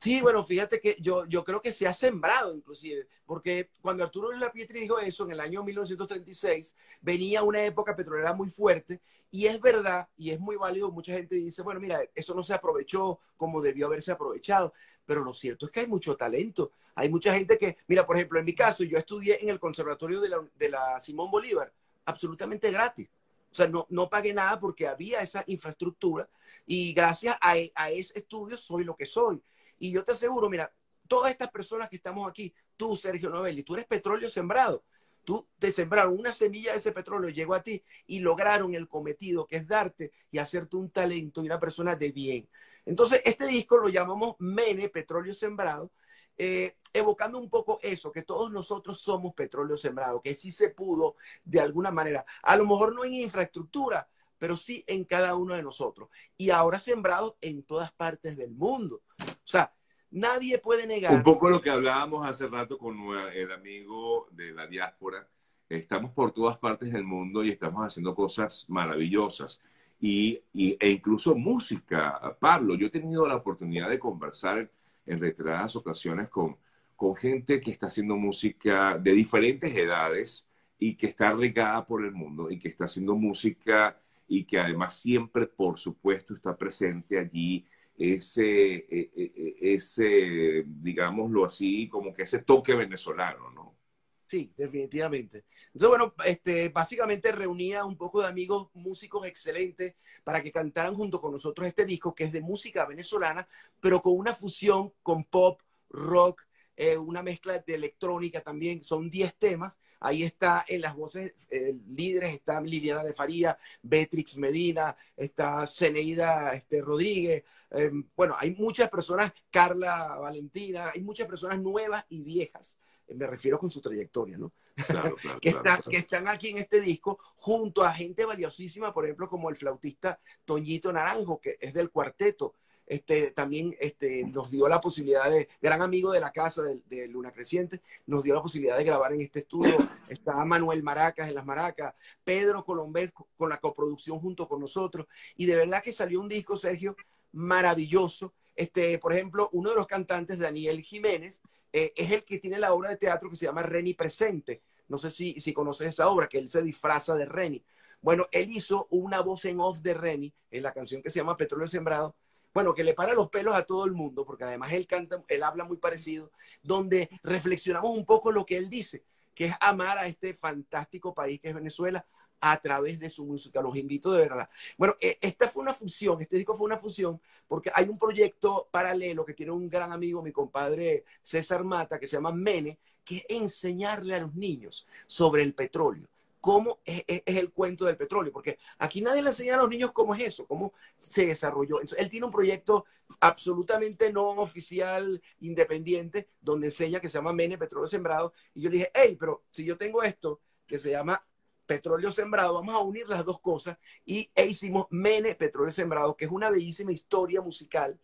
Sí, bueno, fíjate que yo, yo creo que se ha sembrado inclusive, porque cuando Arturo La Pietri dijo eso en el año 1936, venía una época petrolera muy fuerte y es verdad y es muy válido, mucha gente dice, bueno, mira, eso no se aprovechó como debió haberse aprovechado, pero lo cierto es que hay mucho talento, hay mucha gente que, mira, por ejemplo, en mi caso, yo estudié en el Conservatorio de la, de la Simón Bolívar, absolutamente gratis. O sea, no, no pagué nada porque había esa infraestructura y gracias a, a ese estudio soy lo que soy. Y yo te aseguro, mira, todas estas personas que estamos aquí, tú, Sergio Novelli, tú eres petróleo sembrado. Tú te sembraron una semilla de ese petróleo, llegó a ti y lograron el cometido, que es darte y hacerte un talento y una persona de bien. Entonces, este disco lo llamamos Mene, Petróleo Sembrado, eh, evocando un poco eso, que todos nosotros somos petróleo sembrado, que sí se pudo de alguna manera, a lo mejor no en infraestructura, pero sí en cada uno de nosotros. Y ahora sembrados en todas partes del mundo. O sea, nadie puede negar. Un poco lo que hablábamos hace rato con el amigo de la diáspora. Estamos por todas partes del mundo y estamos haciendo cosas maravillosas. Y, e incluso música. Pablo, yo he tenido la oportunidad de conversar en reiteradas ocasiones con, con gente que está haciendo música de diferentes edades y que está regada por el mundo y que está haciendo música y que además siempre, por supuesto, está presente allí ese, e, e, ese, digámoslo así, como que ese toque venezolano, ¿no? Sí, definitivamente. Entonces, bueno, este, básicamente reunía un poco de amigos músicos excelentes para que cantaran junto con nosotros este disco, que es de música venezolana, pero con una fusión con pop, rock, eh, una mezcla de electrónica también, son 10 temas. Ahí está en las voces eh, líderes, está Liliana de Faría, Beatrix Medina, está Ceneida este, Rodríguez. Em, bueno, hay muchas personas, Carla Valentina, hay muchas personas nuevas y viejas. Eh, me refiero con su trayectoria, ¿no? que, que están aquí en este disco, junto a gente valiosísima, por ejemplo, como el flautista Toñito Naranjo, que es del cuarteto este, también este, nos dio la posibilidad de, gran amigo de la casa de, Luna Creciente, nos dio la posibilidad de grabar en este estudio. Está Manuel Maracas en las Maracas, Pedro Colombés con la coproducción junto con nosotros. Y de verdad que salió un disco, Sergio, maravilloso. Este, por ejemplo, uno de los cantantes, Daniel Jiménez, eh, es el que tiene la obra de teatro que se llama Reni Presente. No sé si, si conoces esa obra, que él se disfraza de Reni. Bueno, él hizo una voz en off de Reni en la canción que se llama Petróleo Sembrado, bueno, que le para los pelos a todo el mundo, porque además él canta, él habla muy parecido, donde reflexionamos un poco lo que él dice, que es amar a este fantástico país que es Venezuela a través de su música. Los invito de verdad. Bueno, e, esta fue una fusión, este disco fue una fusión, porque hay un proyecto paralelo que tiene un gran amigo, mi compadre César Mata, que se llama Mene, que es enseñarle a los niños sobre el petróleo cómo es, el cuento del petróleo, porque aquí nadie le enseña a los niños cómo es eso, cómo se desarrolló. él tiene un proyecto absolutamente no oficial, independiente, donde enseña que se llama Mene Petróleo Sembrado, y yo dije, hey, pero si yo tengo esto que se llama Petróleo Sembrado, vamos a unir las dos cosas, y e hicimos Mene Petróleo Sembrado, que es una bellísima historia musical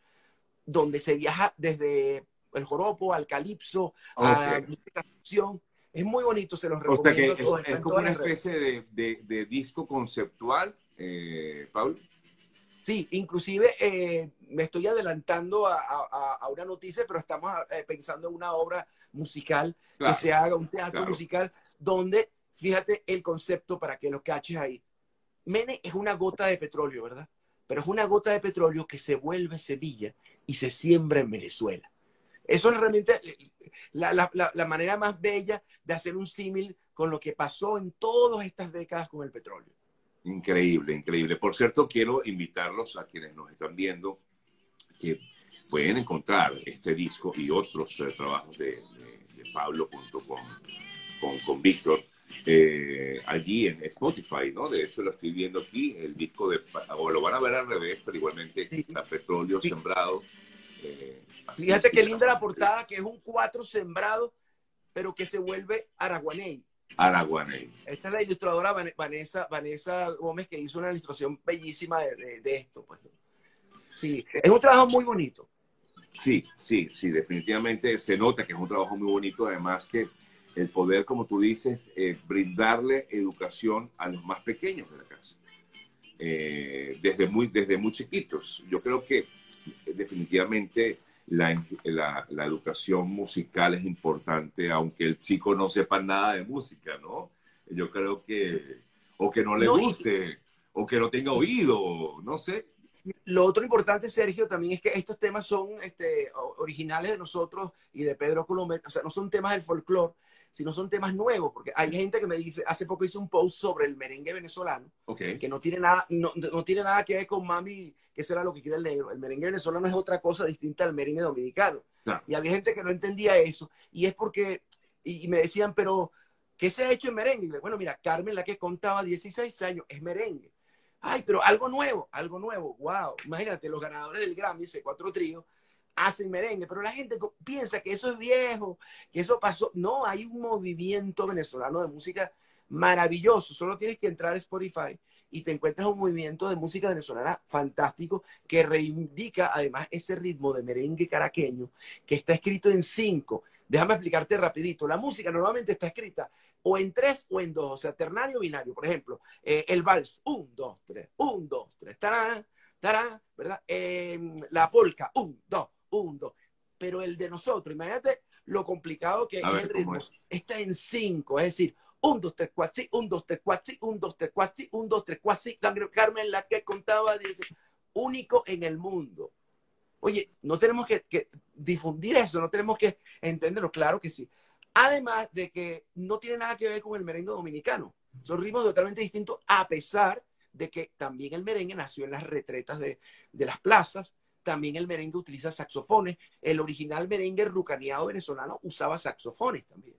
donde se viaja desde el joropo al calipso, a la canción es muy bonito, se los recomiendo. O sea que es, como una especie de, disco conceptual, eh, Paul. Sí, inclusive eh, me estoy adelantando a, una noticia, pero estamos eh, pensando en una obra musical, que se haga un teatro musical, donde, fíjate el concepto para que lo caches ahí. Mene es una gota de petróleo, ¿verdad? Pero es una gota de petróleo que se vuelve Sevilla y se siembra en Venezuela. Eso es realmente la, manera más bella de hacer un símil con lo que pasó en todas estas décadas con el petróleo. Increíble, increíble. Por cierto, quiero invitarlos a quienes nos están viendo que pueden encontrar este disco y otros eh, trabajos de, Pablo junto con, con, Víctor eh, allí en Spotify, ¿no? De hecho, lo estoy viendo aquí, el disco de, o lo van a ver al revés, pero igualmente está Petróleo Sembrado Fíjate qué linda la portada, que es un cuatro sembrado, pero que se vuelve araguaney. Araguaney. Esa es la ilustradora Vanessa, Vanessa Gómez que hizo una ilustración bellísima de, esto. Pues. Sí, es un trabajo muy bonito. Sí, sí, sí, definitivamente se nota que es un trabajo muy bonito, además que el poder, como tú dices, eh, brindarle educación a los más pequeños de la casa, eh, desde, muy, desde muy chiquitos. Yo creo que definitivamente la, la, educación musical es importante, aunque el chico no sepa nada de música, ¿no? Yo creo que, o que no le guste, o que no tenga oído, no sé. Lo otro importante, Sergio, también es que estos temas son este, originales de nosotros y de Pedro Colombia, o sea, no son temas del folclore, sino son temas nuevos, porque hay gente que me dice, hace poco hice un post sobre el merengue venezolano, que no tiene, nada, no, no, tiene nada que ver con mami, que será lo que quiere el negro. El merengue venezolano es otra cosa distinta al merengue dominicano. Y había gente que no entendía eso, y es porque, y, me decían, pero, ¿qué se ha hecho en merengue? Y bueno, mira, Carmen, la que contaba 16 años, es merengue. Ay, pero algo nuevo, algo nuevo, wow. Imagínate, los ganadores del Grammy, ese cuatro tríos, hacen merengue, pero la gente piensa que eso es viejo, que eso pasó. No, hay un movimiento venezolano de música maravilloso. Solo tienes que entrar a Spotify y te encuentras un movimiento de música venezolana fantástico que reivindica además ese ritmo de merengue caraqueño que está escrito en cinco. Déjame explicarte rapidito. La música normalmente está escrita o en tres o en dos, o sea, ternario binario. Por ejemplo, eh, el vals, un, dos, tres, un, dos, tres, tarán, tarán, ¿verdad? Em, la polka, un, dos, un, dos. Pero el de nosotros, imagínate lo complicado que es el ritmo. Está en cinco, es decir, un, dos, tres, cuatro, un, dos, tres, cuatro, un, dos, tres, cuatro, un, dos, tres, cuatro, Carmen, la que contaba, dice, único en el mundo. Oye, no tenemos que, que, difundir eso, no tenemos que entenderlo, claro que sí. Además de que no tiene nada que ver con el merengue dominicano. Son ritmos totalmente distintos, a pesar de que también el merengue nació en las retretas de, de las plazas, también el merengue utiliza saxofones. El original merengue rucaneado venezolano usaba saxofones también.